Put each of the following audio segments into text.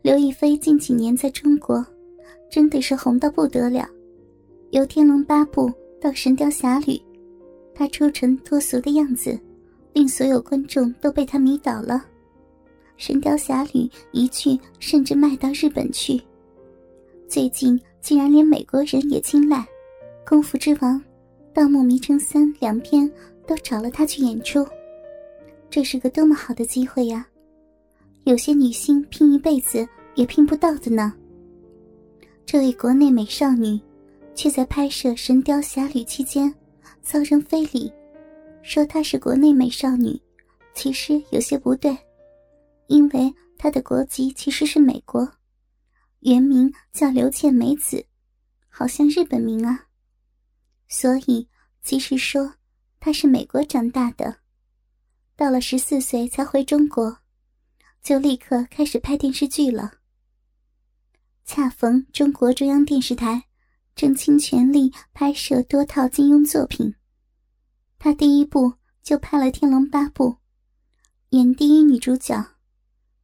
刘亦菲近几年在中国，真的是红到不得了。由《天龙八部》到《神雕侠侣》，她出尘脱俗的样子，令所有观众都被她迷倒了。《神雕侠侣》一剧甚至卖到日本去，最近竟然连美国人也青睐，《功夫之王》《盗墓迷城三》两篇都找了她去演出。这是个多么好的机会呀！有些女星拼一辈子也拼不到的呢。这位国内美少女，却在拍摄《神雕侠侣》期间遭人非礼，说她是国内美少女，其实有些不对，因为她的国籍其实是美国，原名叫刘倩美子，好像日本名啊。所以即使说她是美国长大的。到了十四岁才回中国，就立刻开始拍电视剧了。恰逢中国中央电视台正倾全力拍摄多套金庸作品，他第一部就拍了《天龙八部》，演第一女主角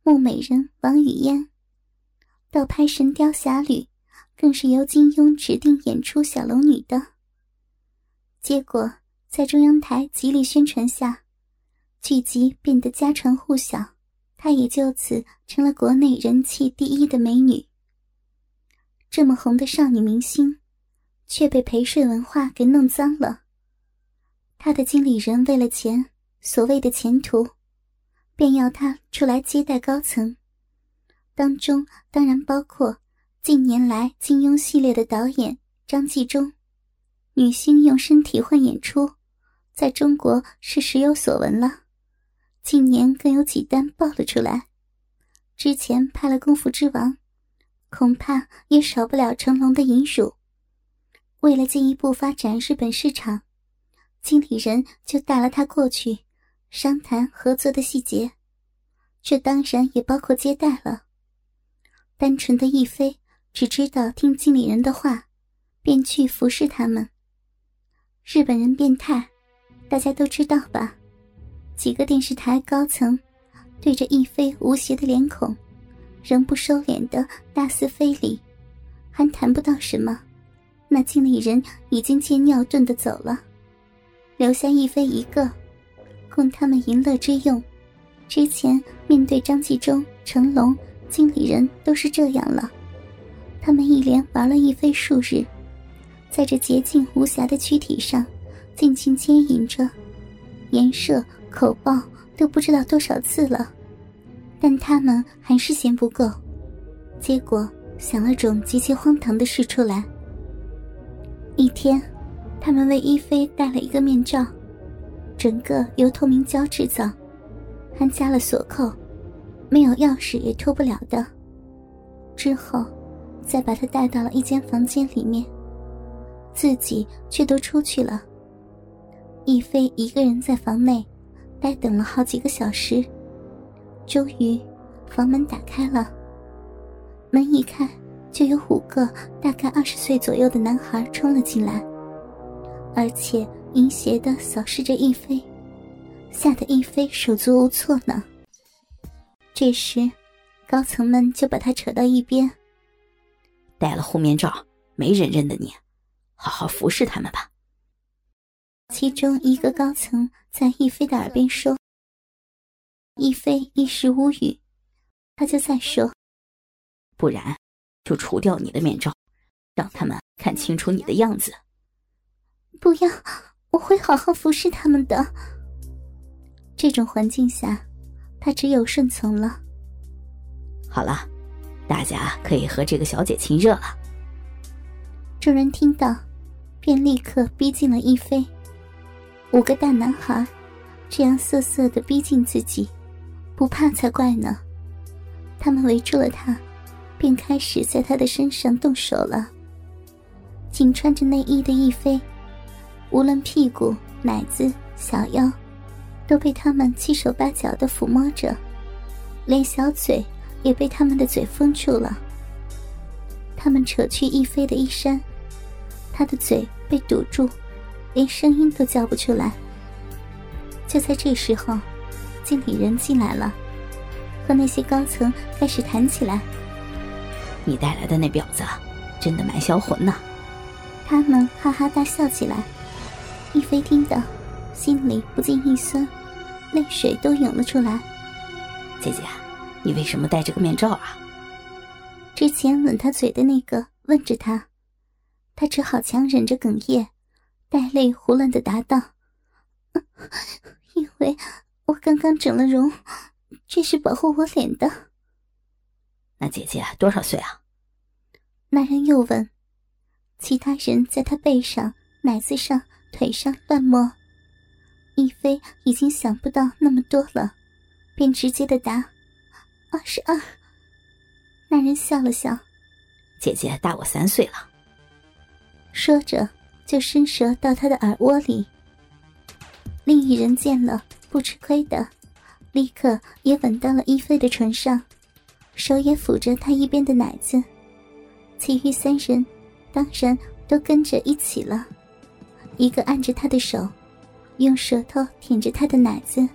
穆美人王语嫣。到拍《神雕侠侣》，更是由金庸指定演出小龙女的。结果在中央台极力宣传下。剧集变得家传户晓，她也就此成了国内人气第一的美女。这么红的少女明星，却被陪睡文化给弄脏了。她的经理人为了钱，所谓的前途，便要她出来接待高层，当中当然包括近年来金庸系列的导演张纪中。女星用身体换演出，在中国是时有所闻了。近年更有几单爆了出来，之前拍了《功夫之王》，恐怕也少不了成龙的引辱。为了进一步发展日本市场，经理人就带了他过去商谈合作的细节，这当然也包括接待了。单纯的亦菲只知道听经理人的话，便去服侍他们。日本人变态，大家都知道吧？几个电视台高层对着一飞无邪的脸孔，仍不收敛的大肆非礼，还谈不到什么。那经理人已经借尿遁的走了，留下一飞一个，供他们淫乐之用。之前面对张纪中、成龙，经理人都是这样了。他们一连玩了一飞数日，在这洁净无瑕的躯体上，尽情牵引着，颜射。口爆都不知道多少次了，但他们还是嫌不够，结果想了种极其荒唐的事出来。一天，他们为一菲戴了一个面罩，整个由透明胶制造，还加了锁扣，没有钥匙也脱不了的。之后，再把她带到了一间房间里面，自己却都出去了。一菲一个人在房内。待等了好几个小时，终于，房门打开了。门一开，就有五个大概二十岁左右的男孩冲了进来，而且淫邪的扫视着一菲，吓得一菲手足无措呢。这时，高层们就把他扯到一边：“戴了护面罩，没人认得你，好好服侍他们吧。”其中一个高层在亦菲的耳边说：“亦菲一时无语，他就再说，不然就除掉你的面罩，让他们看清楚你的样子。”不要，我会好好服侍他们的。这种环境下，他只有顺从了。好了，大家可以和这个小姐亲热了。众人听到，便立刻逼近了亦菲。五个大男孩，这样瑟瑟的逼近自己，不怕才怪呢。他们围住了他，便开始在他的身上动手了。仅穿着内衣的亦菲，无论屁股、奶子、小腰，都被他们七手八脚的抚摸着，连小嘴也被他们的嘴封住了。他们扯去逸飞的衣衫，他的嘴被堵住。连声音都叫不出来。就在这时候，经理人进来了，和那些高层开始谈起来。你带来的那婊子，真的蛮销魂呐！他们哈哈大笑起来。一飞听到，心里不禁一酸，泪水都涌了出来。姐姐，你为什么戴着个面罩啊？之前吻他嘴的那个问着他，他只好强忍着哽咽，带泪胡乱的答道：“因为我刚刚整了容，这是保护我脸的。”那姐姐多少岁啊？那人又问。其他人在他背上、奶子上、腿上乱摸。一飞已经想不到那么多了，便直接的答：“二十二。”那人笑了笑：“姐姐大我三岁了。”说着就伸舌到他的耳窝里。另一人见了，不吃亏的，立刻也吻到了一菲的唇上。手也抚着他一边的奶子，其余三人当然都跟着一起了。一个按着他的手，用舌头舔着他的奶子，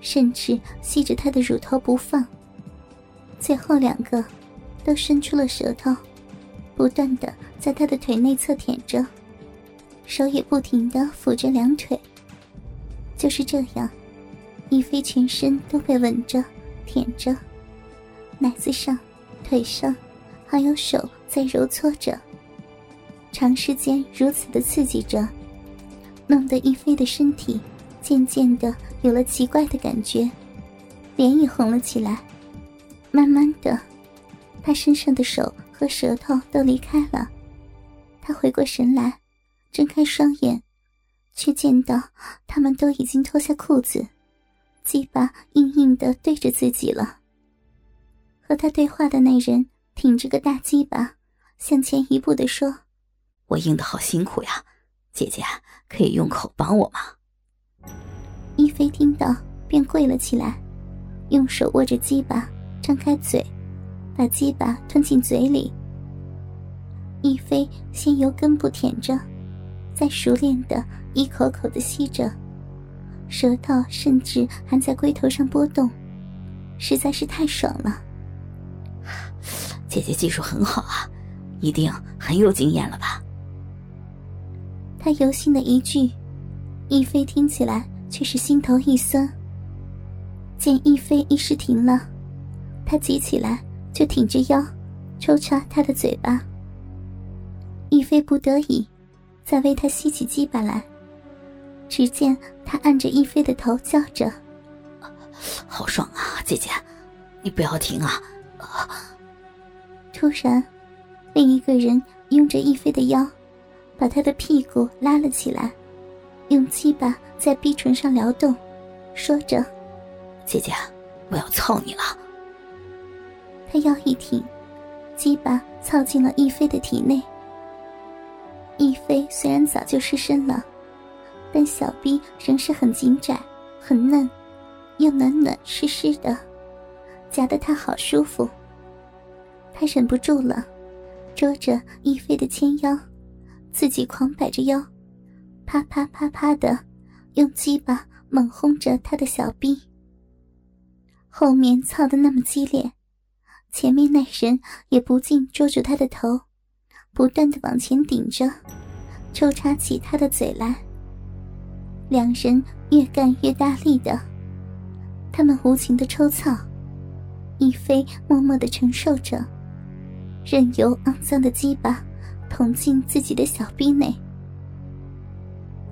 甚至吸着他的乳头不放。最后两个都伸出了舌头，不断的在他的腿内侧舔着，手也不停的抚着两腿。就是这样，一飞全身都被吻着、舔着。奶子上、腿上，还有手在揉搓着。长时间如此的刺激着，弄得一飞的身体渐渐的有了奇怪的感觉，脸也红了起来。慢慢的，他身上的手和舌头都离开了。他回过神来，睁开双眼，却见到他们都已经脱下裤子，鸡巴硬硬的对着自己了。和他对话的那人挺着个大鸡巴，向前一步的说：“我硬的好辛苦呀，姐姐可以用口帮我吗？”一飞听到，便跪了起来，用手握着鸡巴，张开嘴，把鸡巴吞进嘴里。一飞先由根部舔着，再熟练的一口口的吸着，舌头甚至还在龟头上波动，实在是太爽了。姐姐技术很好啊，一定很有经验了吧？他油心的一句，一飞听起来却是心头一酸。见一飞一时停了，他急起来就挺着腰，抽插他的嘴巴。一飞不得已，再为他吸起鸡巴来。只见他按着一飞的头叫着：“好爽啊，姐姐，你不要停啊！”突然，另一个人拥着一飞的腰，把他的屁股拉了起来，用鸡巴在逼唇上撩动，说着：“姐姐，我要操你了。”他腰一挺，鸡巴操进了一飞的体内。飞虽然早就失身了，但小臂仍是很紧窄、很嫩，又暖暖湿湿的，夹得他好舒服。他忍不住了，捉着一飞的纤腰，自己狂摆着腰，啪啪啪啪的用鸡巴猛轰着他的小臂。后面操的那么激烈，前面那人也不禁捉住他的头，不断的往前顶着，抽插起他的嘴来。两人越干越大力的，他们无情的抽操，一飞默默的承受着。任由肮脏的鸡巴捅进自己的小臂内。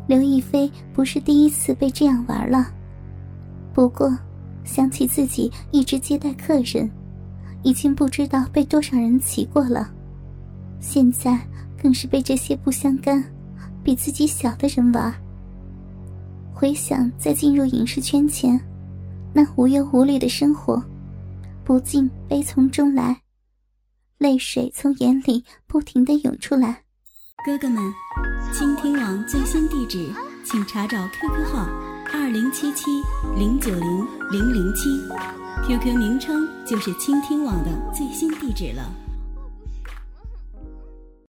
刘亦菲不是第一次被这样玩了，不过想起自己一直接待客人，已经不知道被多少人骑过了，现在更是被这些不相干、比自己小的人玩。回想在进入影视圈前，那无忧无虑的生活，不禁悲从中来。泪水从眼里不停的涌出来。哥哥们，倾听网最新地址，请查找 QQ 号二零七七零九零零零七，QQ 名称就是倾听网的最新地址了。